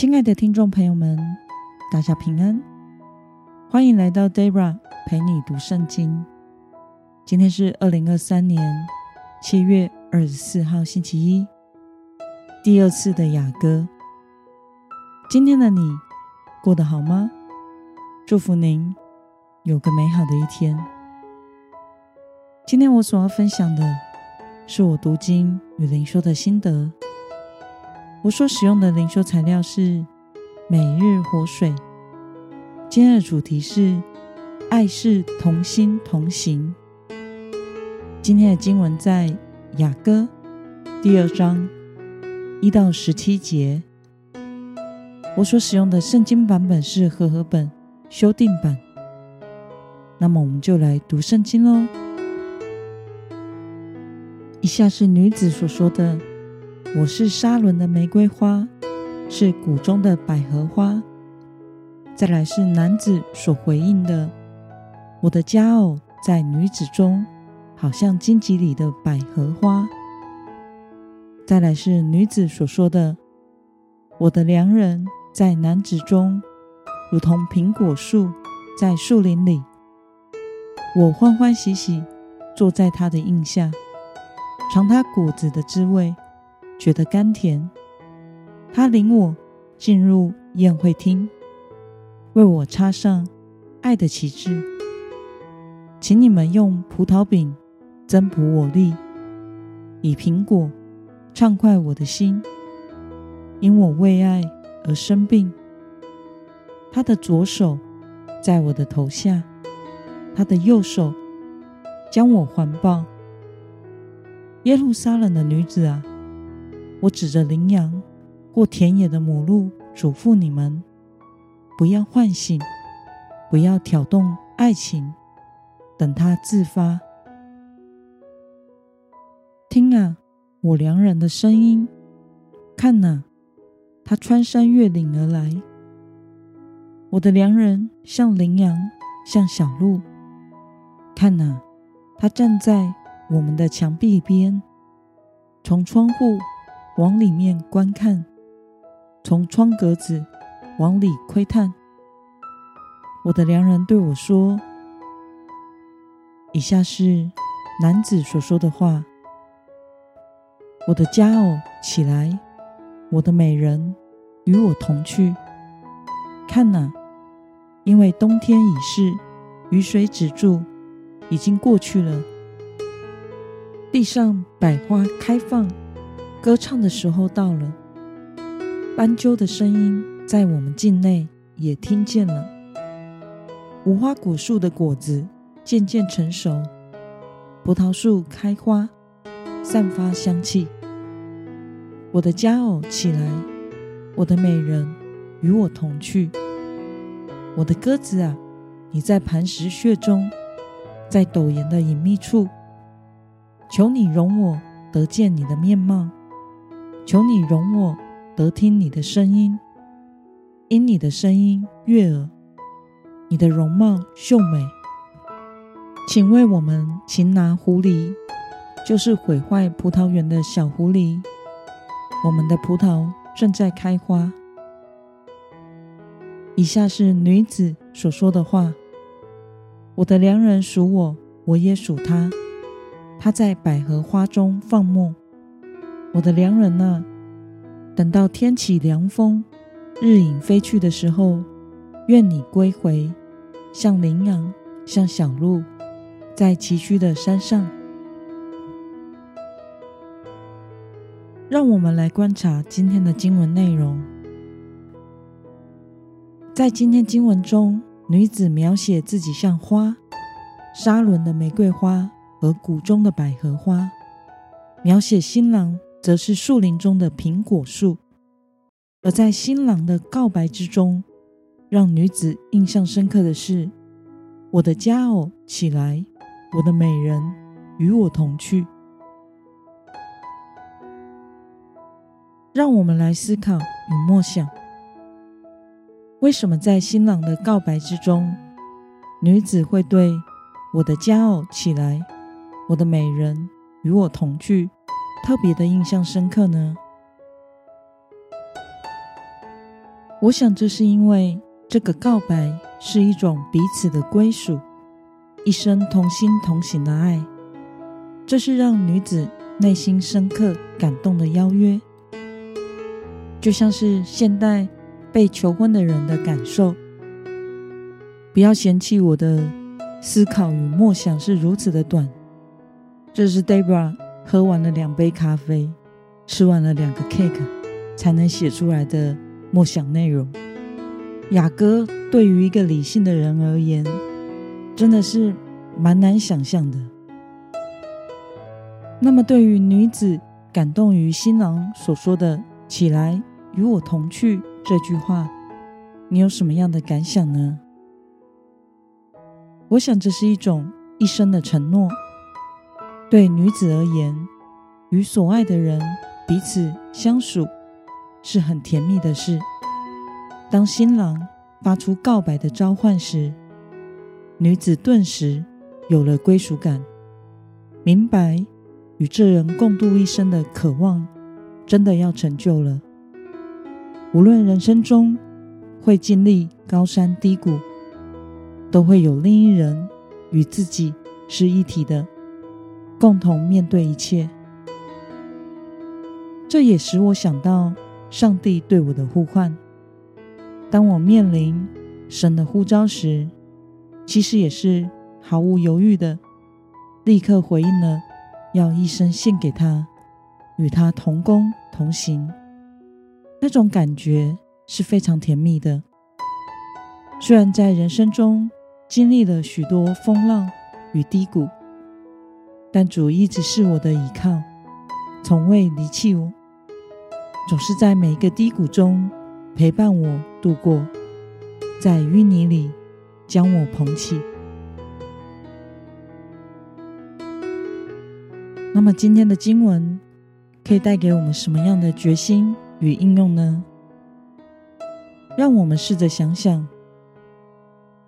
亲爱的听众朋友们，大家平安，欢迎来到 Dara 陪你读圣经。今天是二零二三年七月二十四号，星期一，第二次的雅歌。今天的你过得好吗？祝福您有个美好的一天。今天我所要分享的是我读经与灵修的心得。我所使用的灵修材料是每日活水。今天的主题是爱是同心同行。今天的经文在雅歌第二章一到十七节。我所使用的圣经版本是和合本修订版。那么我们就来读圣经喽。以下是女子所说的：“我是沙仑的玫瑰花，是谷中的百合花。”再来是男子所回应的：“我的佳偶在女子中。”好像荆棘里的百合花。再来是女子所说的：“我的良人在男子中，如同苹果树在树林里。我欢欢喜喜坐在他的荫下，尝他果子的滋味，觉得甘甜。他领我进入宴会厅，为我插上爱的旗帜，请你们用葡萄饼。”增补我力，以苹果畅快我的心，因我为爱而生病。他的左手在我的头下，他的右手将我环抱。耶路撒冷的女子啊，我指着羚羊或田野的母鹿嘱咐你们：不要唤醒，不要挑动爱情，等它自发。听啊，我良人的声音；看哪，他穿山越岭而来。我的良人像羚羊，像小鹿。看哪，他站在我们的墙壁边，从窗户往里面观看，从窗格子往里窥探。我的良人对我说：“以下是男子所说的话。”我的家哦起来，我的美人与我同去。看哪，因为冬天已逝，雨水止住，已经过去了。地上百花开放，歌唱的时候到了。斑鸠的声音在我们境内也听见了。无花果树的果子渐渐成熟，葡萄树开花，散发香气。我的佳偶起来，我的美人与我同去。我的鸽子啊，你在磐石穴中，在陡岩的隐秘处，求你容我得见你的面貌，求你容我得听你的声音，因你的声音悦耳，你的容貌秀美。请为我们擒拿狐狸，就是毁坏葡萄园的小狐狸。我们的葡萄正在开花。以下是女子所说的话：我的良人属我，我也属他。他在百合花中放牧。我的良人啊，等到天起凉风，日影飞去的时候，愿你归回，像羚羊，像小鹿，在崎岖的山上。让我们来观察今天的经文内容。在今天经文中，女子描写自己像花，沙仑的玫瑰花和谷中的百合花；描写新郎则是树林中的苹果树。而在新郎的告白之中，让女子印象深刻的是：“我的佳偶起来，我的美人与我同去。”让我们来思考与默想：为什么在新郎的告白之中，女子会对“我的佳偶起来，我的美人与我同去”特别的印象深刻呢？我想这是因为这个告白是一种彼此的归属，一生同心同行的爱。这是让女子内心深刻感动的邀约，就像是现代被求婚的人的感受。不要嫌弃我的思考与默想是如此的短。这是 Debra 喝完了两杯咖啡，吃完了两个 cake，才能写出来的默想内容。雅哥对于一个理性的人而言，真的是蛮难想象的。那么，对于女子感动于新郎所说的“起来，与我同去”这句话，你有什么样的感想呢？我想，这是一种一生的承诺。对女子而言，与所爱的人彼此相属是很甜蜜的事。当新郎发出告白的召唤时，女子顿时有了归属感，明白。与这人共度一生的渴望，真的要成就了。无论人生中会经历高山低谷，都会有另一人与自己是一体的，共同面对一切。这也使我想到上帝对我的呼唤。当我面临神的呼召时，其实也是毫无犹豫的，立刻回应了。要一生献给他，与他同工同行，那种感觉是非常甜蜜的。虽然在人生中经历了许多风浪与低谷，但主一直是我的依靠，从未离弃我，总是在每一个低谷中陪伴我度过，在淤泥里将我捧起。那么今天的经文可以带给我们什么样的决心与应用呢？让我们试着想想，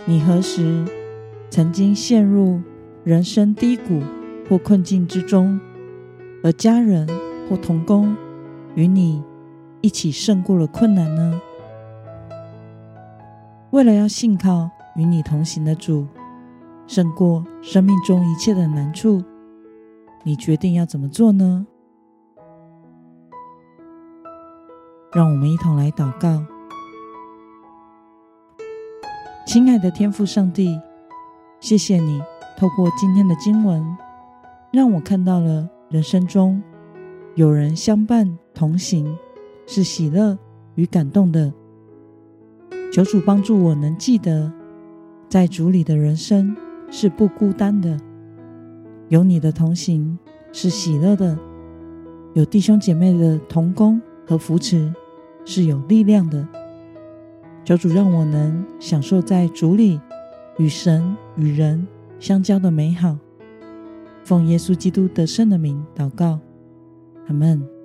你何时曾经陷入人生低谷或困境之中，而家人或同工与你一起胜过了困难呢？为了要信靠与你同行的主，胜过生命中一切的难处。你决定要怎么做呢？让我们一同来祷告。亲爱的天父上帝，谢谢你透过今天的经文，让我看到了人生中有人相伴同行，是喜乐与感动的。求主帮助我能记得，在主里的人生是不孤单的。有你的同行是喜乐的，有弟兄姐妹的同工和扶持是有力量的。求主让我能享受在主里与神与人相交的美好。奉耶稣基督得胜的名祷告，阿门。